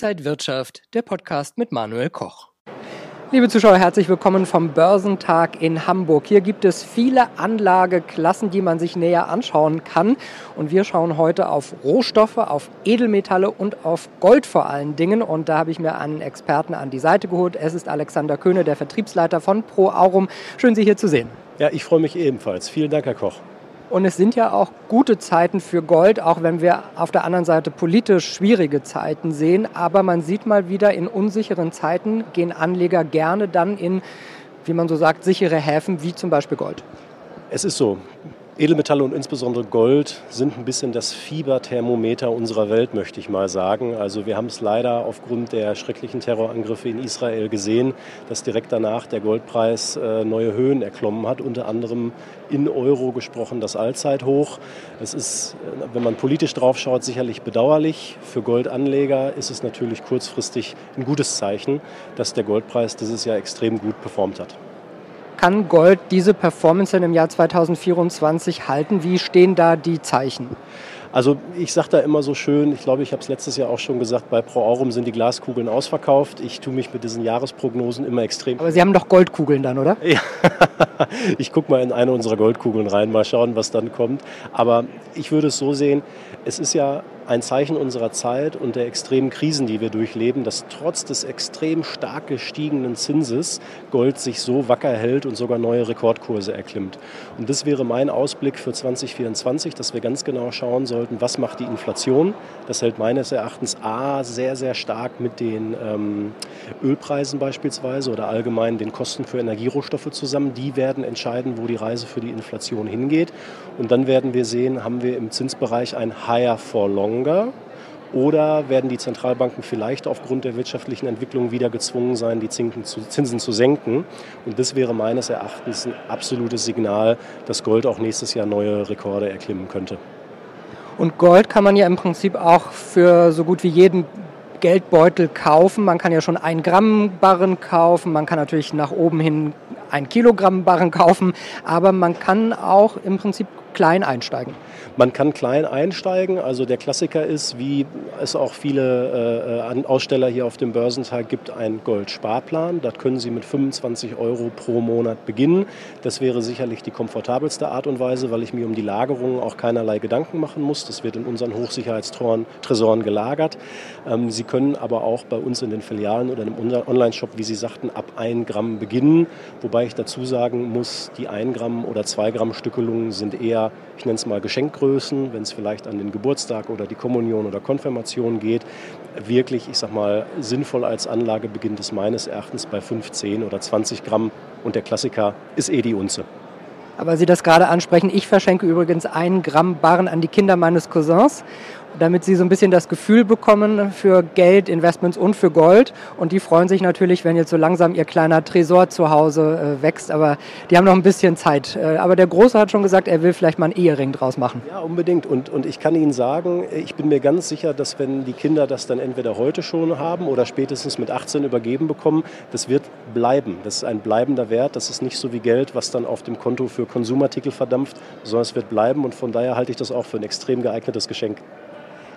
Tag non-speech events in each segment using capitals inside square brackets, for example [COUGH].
Inside Wirtschaft, der Podcast mit Manuel Koch. Liebe Zuschauer, herzlich willkommen vom Börsentag in Hamburg. Hier gibt es viele Anlageklassen, die man sich näher anschauen kann. Und wir schauen heute auf Rohstoffe, auf Edelmetalle und auf Gold vor allen Dingen. Und da habe ich mir einen Experten an die Seite geholt. Es ist Alexander Köhne, der Vertriebsleiter von Pro Aurum. Schön, Sie hier zu sehen. Ja, ich freue mich ebenfalls. Vielen Dank, Herr Koch. Und es sind ja auch gute Zeiten für Gold, auch wenn wir auf der anderen Seite politisch schwierige Zeiten sehen. Aber man sieht mal wieder, in unsicheren Zeiten gehen Anleger gerne dann in, wie man so sagt, sichere Häfen wie zum Beispiel Gold. Es ist so. Edelmetalle und insbesondere Gold sind ein bisschen das Fieberthermometer unserer Welt, möchte ich mal sagen. Also wir haben es leider aufgrund der schrecklichen Terrorangriffe in Israel gesehen, dass direkt danach der Goldpreis äh, neue Höhen erklommen hat, unter anderem in Euro gesprochen das Allzeithoch. Es ist, äh, wenn man politisch drauf schaut, sicherlich bedauerlich. Für Goldanleger ist es natürlich kurzfristig ein gutes Zeichen, dass der Goldpreis dieses Jahr extrem gut performt hat. Kann Gold diese Performance im Jahr 2024 halten? Wie stehen da die Zeichen? Also ich sage da immer so schön, ich glaube, ich habe es letztes Jahr auch schon gesagt, bei Pro Aurum sind die Glaskugeln ausverkauft. Ich tue mich mit diesen Jahresprognosen immer extrem. Aber Sie haben doch Goldkugeln dann, oder? Ja, [LAUGHS] ich gucke mal in eine unserer Goldkugeln rein, mal schauen, was dann kommt. Aber ich würde es so sehen, es ist ja ein Zeichen unserer Zeit und der extremen Krisen, die wir durchleben, dass trotz des extrem stark gestiegenen Zinses Gold sich so wacker hält und sogar neue Rekordkurse erklimmt. Und das wäre mein Ausblick für 2024, dass wir ganz genau schauen sollten, was macht die Inflation. Das hält meines Erachtens A sehr, sehr stark mit den ähm, Ölpreisen beispielsweise oder allgemein den Kosten für Energierohstoffe zusammen. Die werden entscheiden, wo die Reise für die Inflation hingeht. Und dann werden wir sehen, haben wir im Zinsbereich ein Higher for Long longer? Oder werden die Zentralbanken vielleicht aufgrund der wirtschaftlichen Entwicklung wieder gezwungen sein, die Zinsen zu senken? Und das wäre meines Erachtens ein absolutes Signal, dass Gold auch nächstes Jahr neue Rekorde erklimmen könnte. Und Gold kann man ja im Prinzip auch für so gut wie jeden Geldbeutel kaufen. Man kann ja schon ein Gramm Barren kaufen, man kann natürlich nach oben hin ein Kilogramm Barren [LAUGHS] kaufen, aber man kann auch im Prinzip klein einsteigen. Man kann klein einsteigen. Also der Klassiker ist, wie es auch viele äh, Aussteller hier auf dem Börsentag gibt, ein Goldsparplan. Da können Sie mit 25 Euro pro Monat beginnen. Das wäre sicherlich die komfortabelste Art und Weise, weil ich mir um die Lagerung auch keinerlei Gedanken machen muss. Das wird in unseren Hochsicherheitstresoren gelagert. Ähm, Sie können aber auch bei uns in den Filialen oder im Online-Shop, wie Sie sagten, ab 1 Gramm beginnen. Wobei ich dazu sagen muss, die 1 Gramm oder 2 Gramm Stückelungen sind eher, ich nenne es mal Geschenkgröße Größen, wenn es vielleicht an den Geburtstag oder die Kommunion oder Konfirmation geht, wirklich, ich sag mal, sinnvoll als Anlage beginnt es meines Erachtens bei 15 oder 20 Gramm und der Klassiker ist eh die Unze. Aber Sie das gerade ansprechen, ich verschenke übrigens einen Gramm Barren an die Kinder meines Cousins damit sie so ein bisschen das Gefühl bekommen für Geld, Investments und für Gold. Und die freuen sich natürlich, wenn jetzt so langsam ihr kleiner Tresor zu Hause äh, wächst. Aber die haben noch ein bisschen Zeit. Äh, aber der Große hat schon gesagt, er will vielleicht mal einen Ehering draus machen. Ja, unbedingt. Und, und ich kann Ihnen sagen, ich bin mir ganz sicher, dass wenn die Kinder das dann entweder heute schon haben oder spätestens mit 18 übergeben bekommen, das wird bleiben. Das ist ein bleibender Wert. Das ist nicht so wie Geld, was dann auf dem Konto für Konsumartikel verdampft, sondern es wird bleiben. Und von daher halte ich das auch für ein extrem geeignetes Geschenk.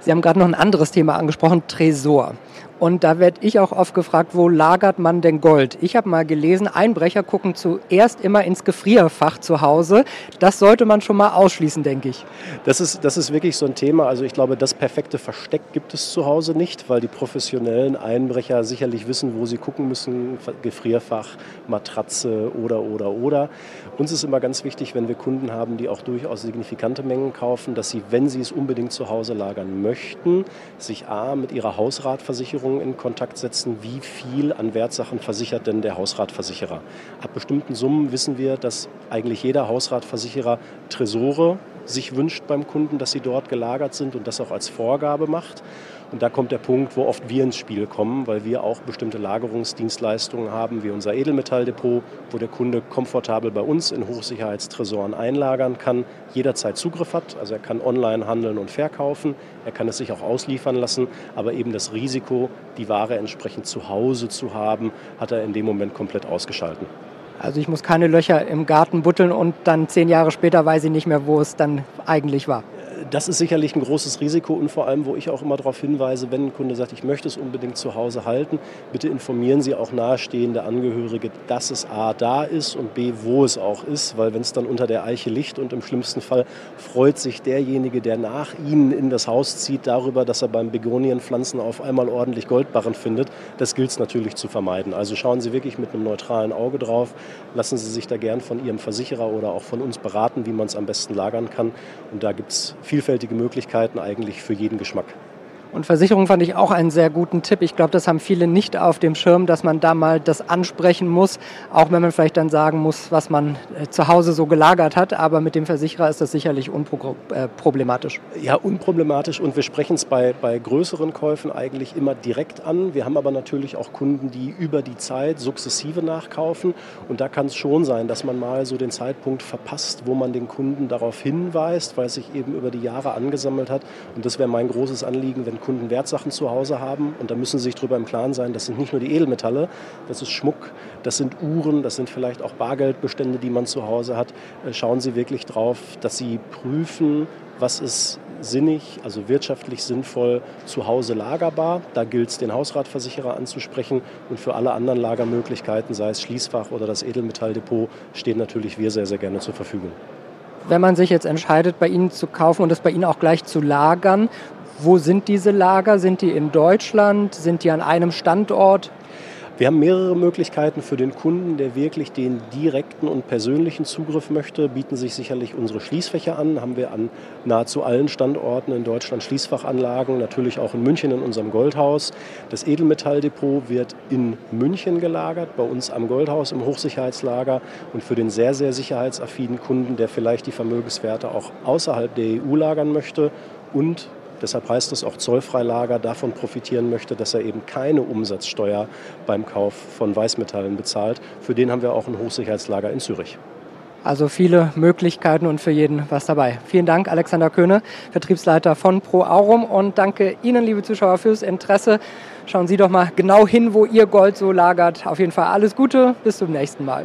Sie haben gerade noch ein anderes Thema angesprochen, Tresor. Und da werde ich auch oft gefragt, wo lagert man denn Gold? Ich habe mal gelesen, Einbrecher gucken zuerst immer ins Gefrierfach zu Hause. Das sollte man schon mal ausschließen, denke ich. Das ist, das ist wirklich so ein Thema. Also ich glaube, das perfekte Versteck gibt es zu Hause nicht, weil die professionellen Einbrecher sicherlich wissen, wo sie gucken müssen. Gefrierfach, Matratze oder, oder, oder. Uns ist immer ganz wichtig, wenn wir Kunden haben, die auch durchaus signifikante Mengen kaufen, dass sie, wenn sie es unbedingt zu Hause lagern möchten, sich A mit ihrer Hausratversicherung Versicherungen in Kontakt setzen, wie viel an Wertsachen versichert denn der Hausratversicherer. Ab bestimmten Summen wissen wir, dass eigentlich jeder Hausratversicherer Tresore sich wünscht beim Kunden, dass sie dort gelagert sind und das auch als Vorgabe macht. Und da kommt der Punkt, wo oft wir ins Spiel kommen, weil wir auch bestimmte Lagerungsdienstleistungen haben, wie unser Edelmetalldepot, wo der Kunde komfortabel bei uns in Hochsicherheitstresoren einlagern kann, jederzeit Zugriff hat. Also er kann online handeln und verkaufen, er kann es sich auch ausliefern lassen, aber eben das Risiko, die Ware entsprechend zu Hause zu haben, hat er in dem Moment komplett ausgeschalten. Also ich muss keine Löcher im Garten butteln und dann zehn Jahre später weiß ich nicht mehr, wo es dann eigentlich war das ist sicherlich ein großes Risiko und vor allem, wo ich auch immer darauf hinweise, wenn ein Kunde sagt, ich möchte es unbedingt zu Hause halten, bitte informieren Sie auch nahestehende Angehörige, dass es A da ist und B, wo es auch ist, weil wenn es dann unter der Eiche liegt und im schlimmsten Fall freut sich derjenige, der nach Ihnen in das Haus zieht, darüber, dass er beim Begonienpflanzen auf einmal ordentlich Goldbarren findet. Das gilt es natürlich zu vermeiden. Also schauen Sie wirklich mit einem neutralen Auge drauf, lassen Sie sich da gern von Ihrem Versicherer oder auch von uns beraten, wie man es am besten lagern kann. Und da gibt es vielfältige Möglichkeiten eigentlich für jeden Geschmack. Und Versicherung fand ich auch einen sehr guten Tipp. Ich glaube, das haben viele nicht auf dem Schirm, dass man da mal das ansprechen muss, auch wenn man vielleicht dann sagen muss, was man äh, zu Hause so gelagert hat. Aber mit dem Versicherer ist das sicherlich unproblematisch. Äh, ja, unproblematisch. Und wir sprechen es bei, bei größeren Käufen eigentlich immer direkt an. Wir haben aber natürlich auch Kunden, die über die Zeit sukzessive nachkaufen. Und da kann es schon sein, dass man mal so den Zeitpunkt verpasst, wo man den Kunden darauf hinweist, weil es sich eben über die Jahre angesammelt hat. Und das wäre mein großes Anliegen, wenn Kunden Wertsachen zu Hause haben und da müssen sie sich darüber im Klaren sein, das sind nicht nur die Edelmetalle, das ist Schmuck, das sind Uhren, das sind vielleicht auch Bargeldbestände, die man zu Hause hat. Äh, schauen Sie wirklich drauf, dass Sie prüfen, was ist sinnig, also wirtschaftlich sinnvoll zu Hause lagerbar. Da gilt es, den Hausratversicherer anzusprechen. Und für alle anderen Lagermöglichkeiten, sei es Schließfach oder das Edelmetalldepot, stehen natürlich wir sehr, sehr gerne zur Verfügung. Wenn man sich jetzt entscheidet, bei Ihnen zu kaufen und das bei Ihnen auch gleich zu lagern, wo sind diese Lager? Sind die in Deutschland? Sind die an einem Standort? Wir haben mehrere Möglichkeiten für den Kunden, der wirklich den direkten und persönlichen Zugriff möchte. Bieten sich sicherlich unsere Schließfächer an. Haben wir an nahezu allen Standorten in Deutschland Schließfachanlagen, natürlich auch in München in unserem Goldhaus. Das Edelmetalldepot wird in München gelagert, bei uns am Goldhaus im Hochsicherheitslager. Und für den sehr, sehr sicherheitsaffinen Kunden, der vielleicht die Vermögenswerte auch außerhalb der EU lagern möchte und Deshalb heißt es auch Zollfreilager davon profitieren möchte, dass er eben keine Umsatzsteuer beim Kauf von Weißmetallen bezahlt. Für den haben wir auch ein Hochsicherheitslager in Zürich. Also viele Möglichkeiten und für jeden was dabei. Vielen Dank, Alexander Köhne, Vertriebsleiter von Pro Aurum und danke Ihnen, liebe Zuschauer, fürs Interesse. Schauen Sie doch mal genau hin, wo Ihr Gold so lagert. Auf jeden Fall alles Gute, bis zum nächsten Mal.